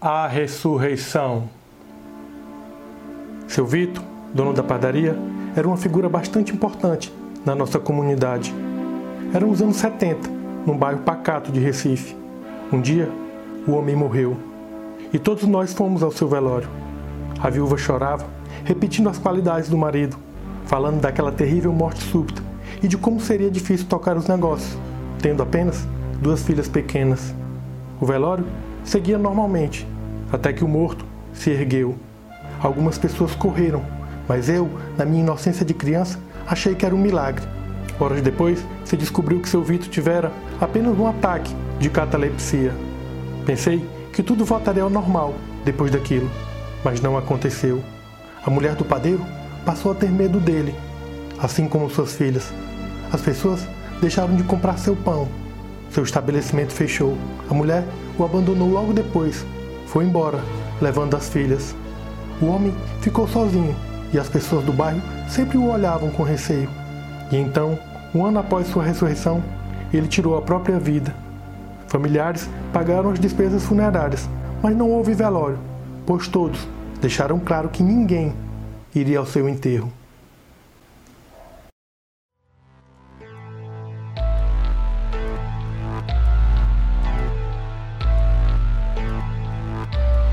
A ressurreição. Seu Vitor, dono da padaria, era uma figura bastante importante na nossa comunidade. Eram os anos 70, num bairro pacato de Recife. Um dia, o homem morreu e todos nós fomos ao seu velório. A viúva chorava, repetindo as qualidades do marido, falando daquela terrível morte súbita e de como seria difícil tocar os negócios, tendo apenas duas filhas pequenas. O velório seguia normalmente, até que o morto se ergueu. Algumas pessoas correram, mas eu, na minha inocência de criança, achei que era um milagre. Horas depois, se descobriu que seu Vitor tivera apenas um ataque de catalepsia. Pensei que tudo voltaria ao normal depois daquilo, mas não aconteceu. A mulher do padeiro passou a ter medo dele, assim como suas filhas. As pessoas deixaram de comprar seu pão. Seu estabelecimento fechou. A mulher o abandonou logo depois. Foi embora, levando as filhas. O homem ficou sozinho e as pessoas do bairro sempre o olhavam com receio. E então, um ano após sua ressurreição, ele tirou a própria vida. Familiares pagaram as despesas funerárias, mas não houve velório, pois todos deixaram claro que ninguém iria ao seu enterro. Bye.